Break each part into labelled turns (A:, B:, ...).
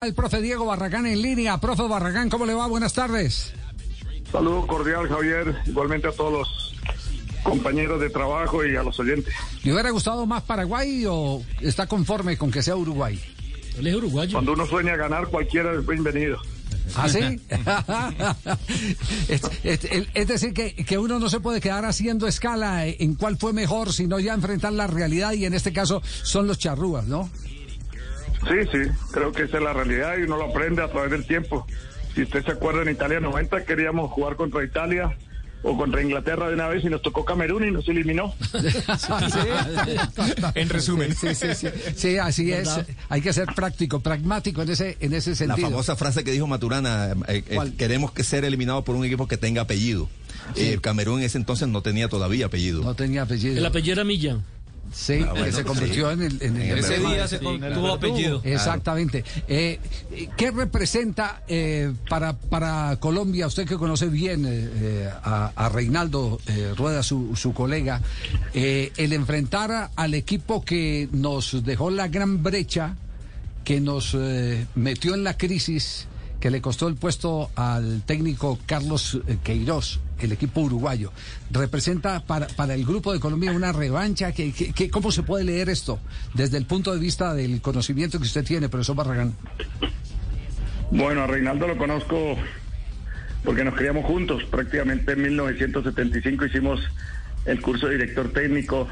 A: El profe Diego Barragán en línea. Profe Barragán, ¿cómo le va? Buenas tardes.
B: Saludo cordial, Javier. Igualmente a todos los compañeros de trabajo y a los oyentes.
A: ¿Le hubiera gustado más Paraguay o está conforme con que sea Uruguay?
C: Él es uruguayo.
B: Cuando uno sueña ganar, cualquiera es bienvenido.
A: ¿Ah, sí? es, es- es decir, que, que uno no se puede quedar haciendo escala en cuál fue mejor, sino ya enfrentar la realidad y en este caso son los charrúas, ¿no?
B: Sí, sí, creo que esa es la realidad y uno lo aprende a través del tiempo. Si usted se acuerda, en Italia 90 queríamos jugar contra Italia o contra Inglaterra de una vez y nos tocó Camerún y nos eliminó.
A: en resumen. Sí, sí, sí. Sí, así es. Hay que ser práctico, pragmático en ese, en ese
D: La
A: sentido.
D: famosa frase que dijo Maturana, eh, eh,
A: ¿Cuál?
D: queremos que ser eliminado por un equipo que tenga apellido. Eh, Camerún en ese entonces no tenía todavía apellido.
A: No tenía apellido.
C: El apellido era Milla.
A: Sí,
D: Ah, bueno,
A: que se convirtió
D: sí.
A: en el... En el-
D: En
E: Ese día se tuvo apellido.
A: Exactamente. Eh, ¿Qué representa eh, para, para Colombia, usted que conoce bien eh, eh, a, a Reinaldo eh, Rueda, su, su colega, eh, el enfrentar a- al equipo que nos dejó la gran brecha, que nos eh, metió en la crisis, que le costó el puesto al técnico Carlos eh, Queiroz, el equipo uruguayo, representa para, para el grupo de Colombia una revancha. Que, que- que- ¿Cómo se puede leer esto desde el punto de vista del conocimiento que usted tiene, profesor Barragán?
B: Bueno, a Reinaldo lo conozco porque nos criamos juntos. Prácticamente en 1975 hicimos el curso de director técnico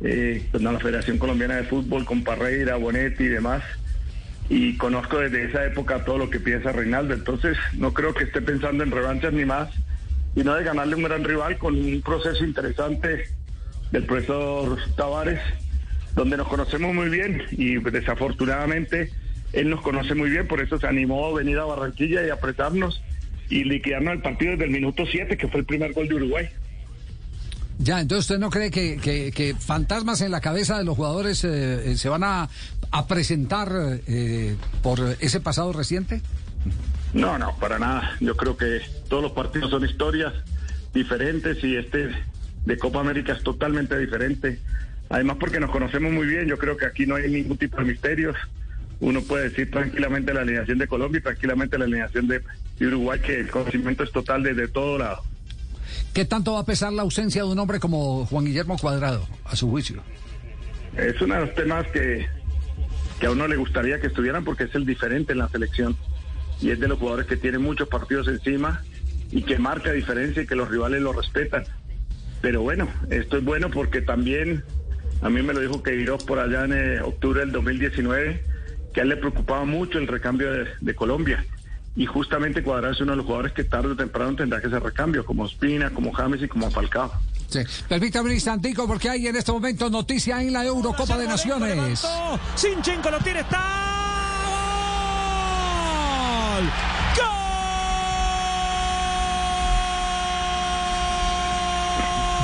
B: eh, con la Federación Colombiana de Fútbol, con Parreira, Bonetti y demás. Y conozco desde esa época todo lo que piensa Reinaldo. Entonces, no creo que esté pensando en revanchas ni más, sino de ganarle un gran rival con un proceso interesante del profesor Tavares, donde nos conocemos muy bien y desafortunadamente él nos conoce muy bien, por eso se animó a venir a Barranquilla y apretarnos y liquidarnos el partido desde el minuto 7, que fue el primer gol de Uruguay.
A: Ya, entonces usted no cree que, que- fantasmas en la cabeza de los jugadores eh, eh, se van a, a presentar eh, por ese pasado reciente?
B: No, no, para nada. Yo creo que todos los partidos son historias diferentes y este de Copa América es totalmente diferente. Además porque nos conocemos muy bien, yo creo que aquí no hay ningún tipo de misterios. Uno puede decir tranquilamente la alineación de Colombia y tranquilamente la alineación de Uruguay, que el conocimiento es total desde todo lado.
A: ¿Qué tanto va a pesar la ausencia de un hombre como Juan Guillermo Cuadrado, a su juicio?
B: Es uno de los temas que, que a uno le gustaría que estuvieran porque es el diferente en la selección y es de los jugadores que tienen muchos partidos encima y que marca diferencia y que los rivales lo respetan. Pero bueno, esto es bueno porque también a mí me lo dijo Queiroz por allá en eh, octubre del 2019 que a él le preocupaba mucho el recambio de Colombia y justamente Cuadrado es uno de los jugadores que tarde o temprano tendrá que hacer recambio como Espina, como James y como Falcao.
A: Sí. Permítame un instantico porque hay en este momento noticia en la Eurocopa de Naciones.
E: Sinchenko lo tiene, está. ¡Gol!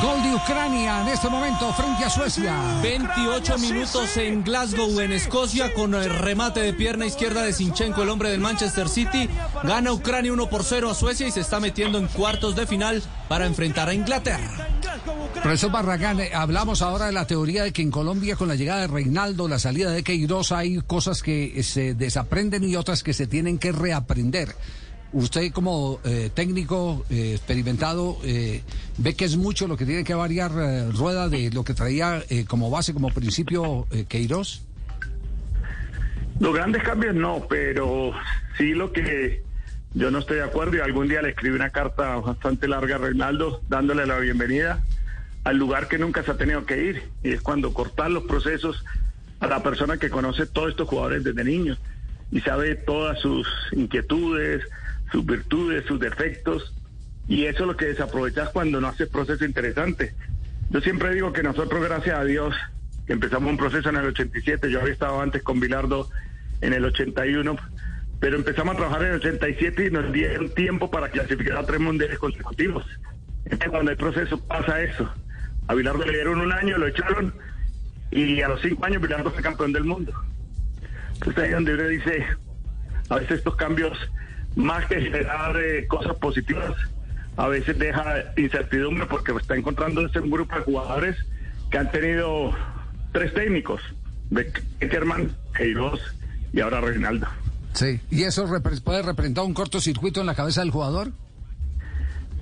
A: Gol de Ucrania en este momento frente a Suecia.
E: 28 minutos en Glasgow, en Escocia, con el remate de pierna izquierda de Sinchenko, el hombre del Manchester City. Gana Ucrania 1 por 0 a Suecia y se está metiendo en cuartos de final para enfrentar a Inglaterra.
A: Profesor Barragán, eh, hablamos ahora de la teoría de que en Colombia con la llegada de Reinaldo, la salida de Queiroz, hay cosas que eh, se desaprenden y otras que se tienen que reaprender. Usted como eh, técnico eh, experimentado eh, ve que es mucho lo que tiene que variar Rueda de lo que traía como base, como principio Queiroz.
B: Los grandes cambios no, pero sí lo que yo no estoy de acuerdo y algún día le escribí una carta bastante larga a Reinaldo dándole la bienvenida al lugar que nunca se ha tenido que ir y es cuando cortar los procesos a la persona que conoce todos estos jugadores desde niños y sabe todas sus inquietudes, sus virtudes, sus defectos y eso es lo que desaprovechas cuando no haces proceso interesante. Yo siempre digo que nosotros, gracias a Dios, empezamos un proceso en el 87, yo había estado antes con Bilardo en el 81, pero empezamos a trabajar en el 87 y nos dieron tiempo para clasificar a tres mundiales consecutivos. Cuando el proceso pasa eso, a Bilardo le dieron un año, lo echaron y a los cinco años Bilardo fue campeón del mundo. Entonces ahí donde uno dice, a veces estos cambios, más que generar eh, cosas positivas, a veces deja incertidumbre porque está encontrando un grupo de jugadores que han tenido tres técnicos, Beckerman, Queiroz y ahora Reinaldo.
A: Sí. ¿Y eso puede representar un cortocircuito en la cabeza del jugador?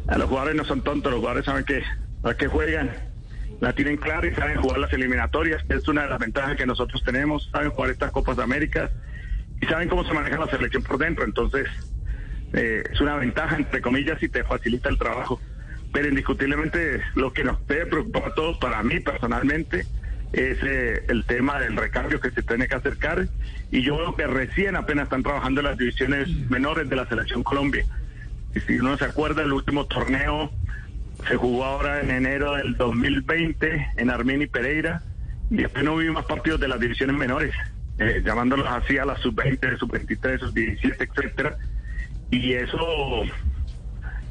B: A los jugadores no son tontos, los jugadores saben que a qué juegan, la tienen clara y saben jugar las eliminatorias, es una de las ventajas que nosotros tenemos, saben jugar estas Copas de América y saben cómo se maneja la selección por dentro, entonces eh, es una ventaja, entre comillas, y te facilita el trabajo. Pero indiscutiblemente lo que nos debe preocupar a todos, para mí personalmente, es eh, el tema del recambio que se tiene que acercar y yo veo que recién apenas están trabajando las divisiones menores de la selección Colombia. Y si uno se acuerda, el último torneo se jugó ahora en enero del 2020 en Armenia y Pereira y después no hubo más partidos de las divisiones menores, eh, llamándolos así a las sub-20, sub-23, sub-17, etcétera. Y eso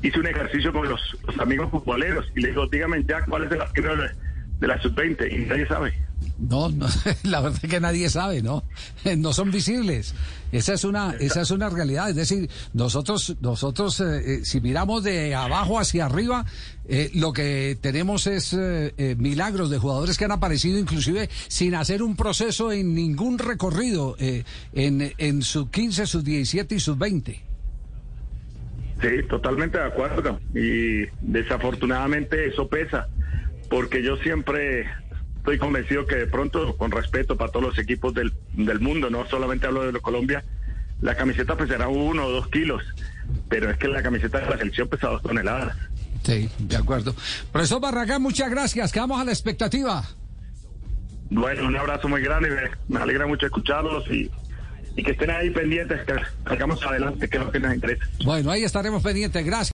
B: hice un ejercicio con los, amigos futboleros y les digo, dígame ya cuál es el arquero de, de la sub-20 y nadie sabe.
A: No, no, la verdad es que nadie sabe, ¿no? No son visibles. Esa es una, esa es una realidad. Es decir, nosotros, nosotros, eh, eh, si miramos de abajo hacia arriba, eh, lo que tenemos es eh, eh, milagros de jugadores que han aparecido inclusive sin hacer un proceso en ningún recorrido en, en sub 15, sub 17 y sub 20.
B: Sí, totalmente de acuerdo. Y desafortunadamente eso pesa, porque yo siempre estoy convencido que de pronto, con respeto para todos los equipos del, del mundo, no solamente hablo de Colombia, la camiseta pesará uno o dos kilos, pero es que la camiseta de la selección pesa dos toneladas.
A: Sí, de acuerdo. Profesor Barragán, muchas gracias. Quedamos a la expectativa.
B: Bueno, un abrazo muy grande, me, me alegra mucho escucharlos y, y que estén ahí pendientes, que salgamos adelante, que es lo que nos interesa.
A: Bueno, ahí estaremos pendientes. Gracias.